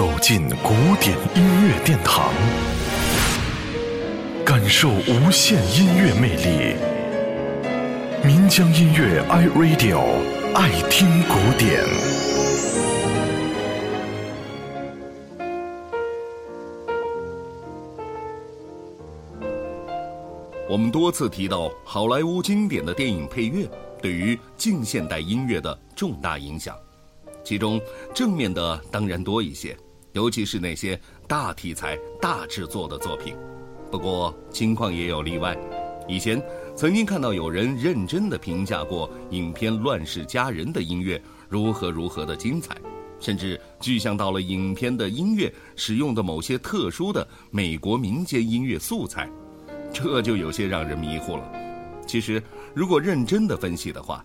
走进古典音乐殿堂，感受无限音乐魅力。民江音乐 iRadio 爱听古典。我们多次提到好莱坞经典的电影配乐对于近现代音乐的重大影响，其中正面的当然多一些，尤其是那些大题材、大制作的作品。不过情况也有例外，以前曾经看到有人认真的评价过影片《乱世佳人》的音乐如何如何的精彩，甚至具象到了影片的音乐使用的某些特殊的美国民间音乐素材。这就有些让人迷糊了。其实，如果认真的分析的话，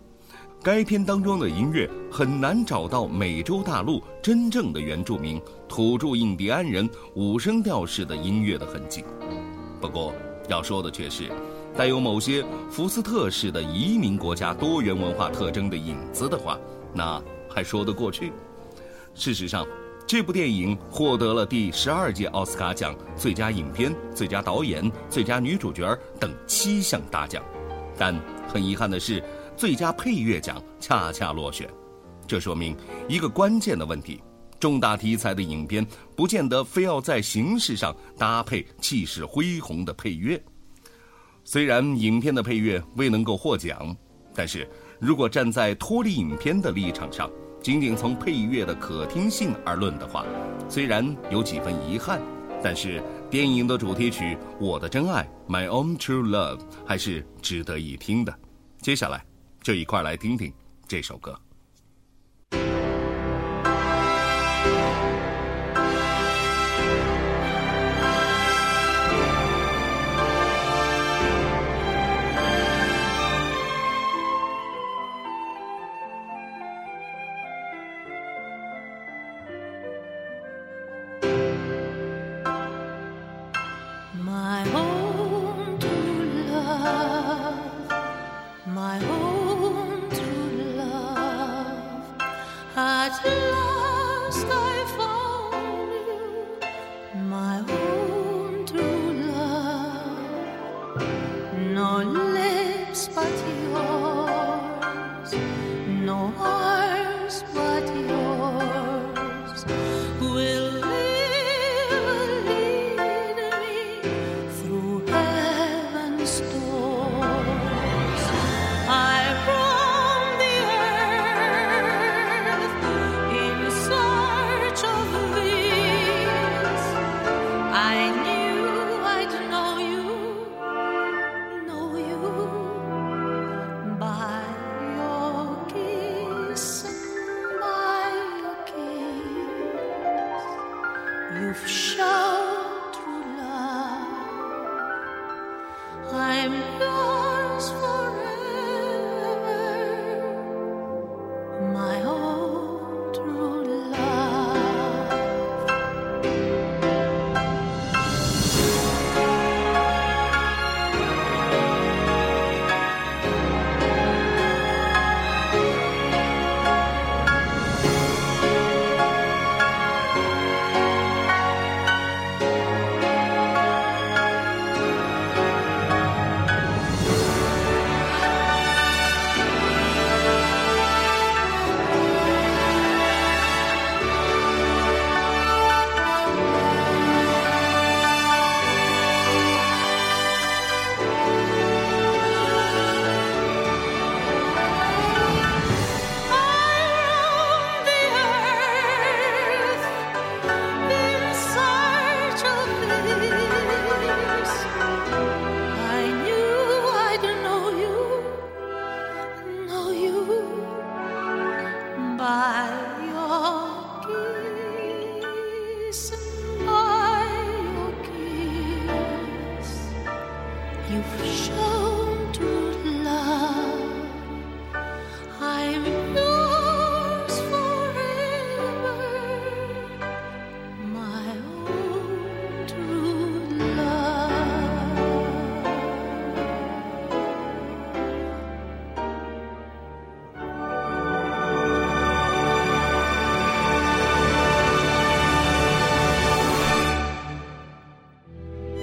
该片当中的音乐很难找到美洲大陆真正的原住民土著印第安人五声调式的音乐的痕迹。不过，要说的却是，带有某些福斯特式的移民国家多元文化特征的影子的话，那还说得过去。事实上。这部电影获得了第十二届奥斯卡奖最佳影片、最佳导演、最佳女主角等七项大奖，但很遗憾的是，最佳配乐奖恰恰落选。这说明一个关键的问题：重大题材的影片不见得非要在形式上搭配气势恢宏的配乐。虽然影片的配乐未能够获奖，但是如果站在脱离影片的立场上，仅仅从配乐的可听性而论的话，虽然有几分遗憾，但是电影的主题曲《我的真爱》（My Own True Love） 还是值得一听的。接下来就一块来听听这首歌。My home to love. My home last I found you, my